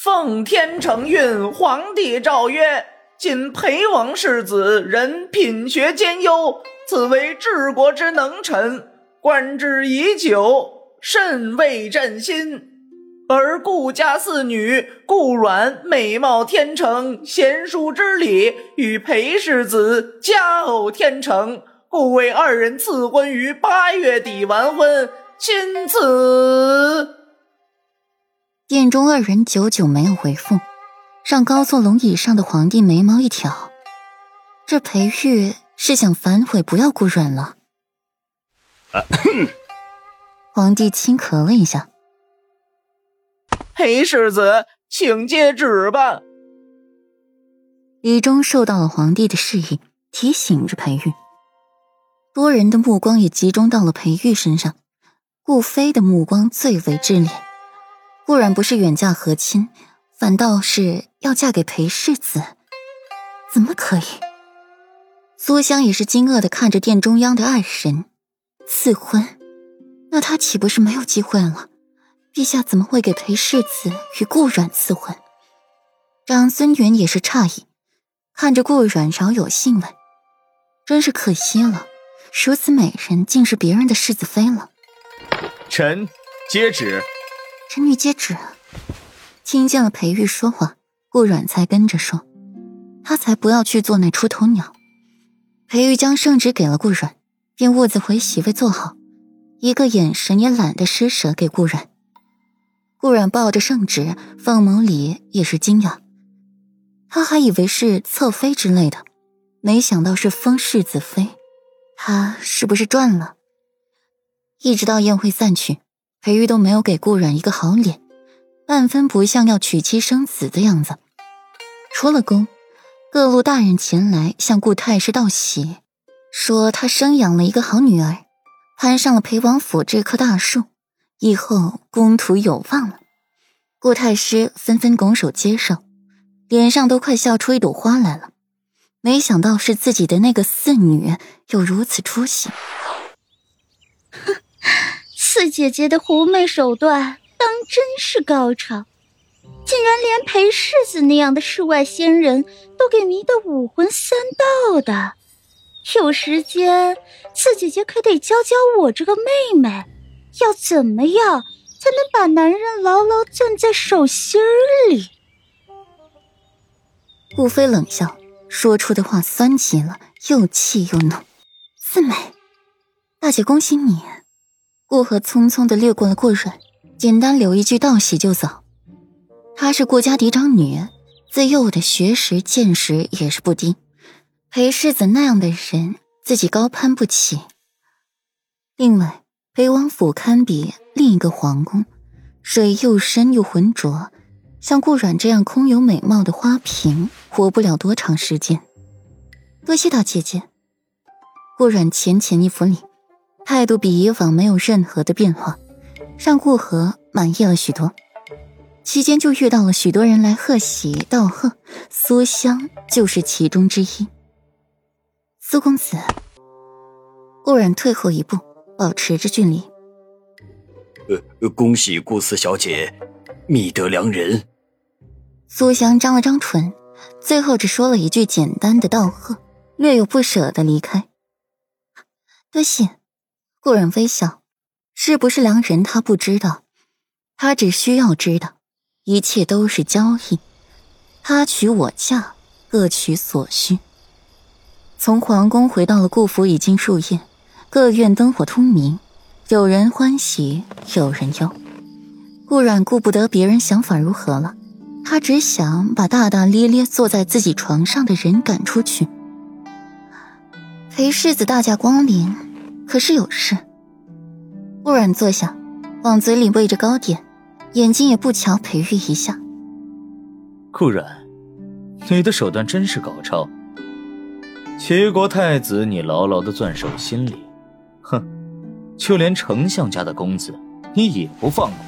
奉天承运，皇帝诏曰：今裴王世子，人品学兼优，此为治国之能臣，观之已久，甚慰朕心。而顾家四女，顾阮美貌天成，贤淑之礼，与裴世子佳偶天成，故为二人赐婚于八月底完婚，钦此。殿中二人久久没有回复，让高坐龙椅上的皇帝眉毛一挑。这裴玉是想反悔，不要顾阮了。皇帝轻咳了一下：“裴世子，请接旨吧。”李忠受到了皇帝的示意，提醒着裴玉。多人的目光也集中到了裴玉身上，顾飞的目光最为炽烈。顾然不是远嫁和亲，反倒是要嫁给裴世子，怎么可以？苏香也是惊愕的看着殿中央的二人赐婚，那他岂不是没有机会了？陛下怎么会给裴世子与顾阮赐婚？长孙云也是诧异，看着顾阮饶有兴味，真是可惜了，如此美人竟是别人的世子妃了。臣接旨。臣女接旨。听见了裴玉说话，顾阮才跟着说：“他才不要去做那出头鸟。”裴玉将圣旨给了顾阮，便兀自回席位坐好，一个眼神也懒得施舍给顾阮。顾阮抱着圣旨，凤眸里也是惊讶，他还以为是侧妃之类的，没想到是封世子妃，他是不是赚了？一直到宴会散去。裴玉都没有给顾阮一个好脸，半分不像要娶妻生子的样子。出了宫，各路大人前来向顾太师道喜，说他生养了一个好女儿，攀上了裴王府这棵大树，以后公途有望了。顾太师纷纷拱手接受，脸上都快笑出一朵花来了。没想到是自己的那个四女有如此出息。四姐姐的狐媚手段当真是高超，竟然连裴世子那样的世外仙人都给迷得五魂三道的。有时间，四姐姐可得教教我这个妹妹，要怎么样才能把男人牢牢攥在手心里？顾飞冷笑，说出的话酸极了，又气又怒。四美，大姐恭喜你。顾河匆匆的掠过了顾阮，简单留一句道喜就走。她是顾家嫡长女，自幼的学识见识也是不低。裴世子那样的人，自己高攀不起。另外，裴王府堪比另一个皇宫，水又深又浑浊，像顾阮这样空有美貌的花瓶，活不了多长时间。多谢大姐姐。顾阮浅浅一拂礼。态度比以往没有任何的变化，让顾河满意了许多。期间就遇到了许多人来贺喜道贺，苏香就是其中之一。苏公子，顾然退后一步，保持着距离。呃，恭喜顾四小姐觅得良人。苏香张了张唇，最后只说了一句简单的道贺，略有不舍的离开。多谢。顾然微笑，是不是良人他不知道，他只需要知道，一切都是交易，他娶我嫁，各取所需。从皇宫回到了顾府已经入夜，各院灯火通明，有人欢喜，有人忧。顾然顾不得别人想法如何了，他只想把大大咧咧坐在自己床上的人赶出去。裴世子大驾光临。可是有事。顾然坐下，往嘴里喂着糕点，眼睛也不瞧裴玉一下。顾然，你的手段真是高超。齐国太子，你牢牢的攥手心里，哼，就连丞相家的公子，你也不放过。